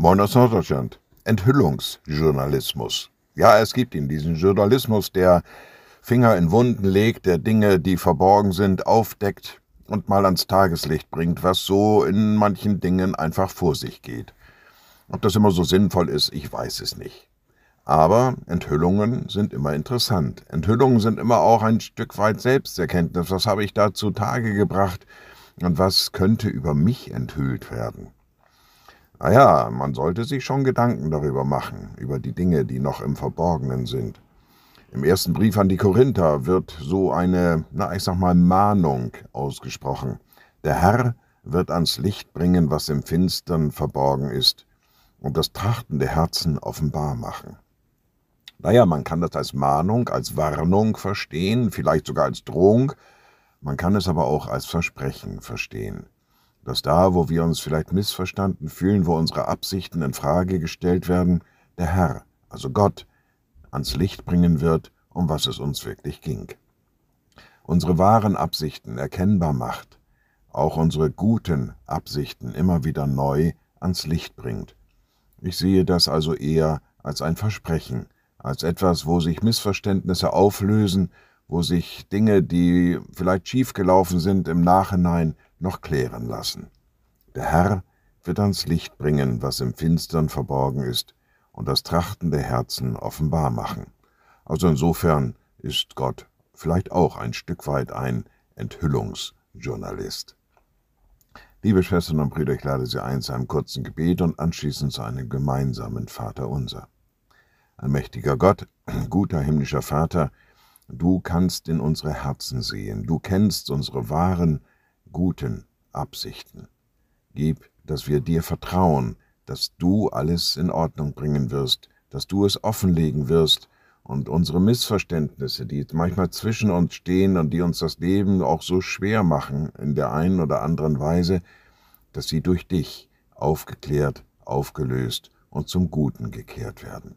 Moin aus Norddeutschland. Enthüllungsjournalismus. Ja, es gibt ihn, diesen Journalismus, der Finger in Wunden legt, der Dinge, die verborgen sind, aufdeckt und mal ans Tageslicht bringt, was so in manchen Dingen einfach vor sich geht. Ob das immer so sinnvoll ist, ich weiß es nicht. Aber Enthüllungen sind immer interessant. Enthüllungen sind immer auch ein Stück weit Selbsterkenntnis. Was habe ich da zutage gebracht und was könnte über mich enthüllt werden? Naja, man sollte sich schon Gedanken darüber machen, über die Dinge, die noch im Verborgenen sind. Im ersten Brief an die Korinther wird so eine, na ich sag mal, Mahnung ausgesprochen. Der Herr wird ans Licht bringen, was im Finstern verborgen ist, und das Trachten der Herzen offenbar machen. Naja, man kann das als Mahnung, als Warnung verstehen, vielleicht sogar als Drohung, man kann es aber auch als Versprechen verstehen. Dass da, wo wir uns vielleicht missverstanden fühlen, wo unsere Absichten in Frage gestellt werden, der Herr, also Gott, ans Licht bringen wird, um was es uns wirklich ging. Unsere wahren Absichten erkennbar macht, auch unsere guten Absichten immer wieder neu ans Licht bringt. Ich sehe das also eher als ein Versprechen, als etwas, wo sich Missverständnisse auflösen, wo sich Dinge, die vielleicht schiefgelaufen sind, im Nachhinein noch klären lassen. Der Herr wird ans Licht bringen, was im Finstern verborgen ist, und das Trachten der Herzen offenbar machen. Also insofern ist Gott vielleicht auch ein Stück weit ein Enthüllungsjournalist. Liebe Schwestern und Brüder, ich lade Sie ein zu einem kurzen Gebet und anschließend zu einem gemeinsamen Vater unser. Allmächtiger Gott, guter himmlischer Vater, du kannst in unsere Herzen sehen, du kennst unsere wahren, guten Absichten. Gib, dass wir dir vertrauen, dass du alles in Ordnung bringen wirst, dass du es offenlegen wirst und unsere Missverständnisse, die manchmal zwischen uns stehen und die uns das Leben auch so schwer machen in der einen oder anderen Weise, dass sie durch dich aufgeklärt, aufgelöst und zum Guten gekehrt werden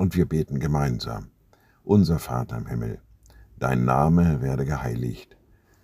und wir beten gemeinsam. Unser Vater im Himmel, dein Name werde geheiligt,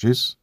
Tschüss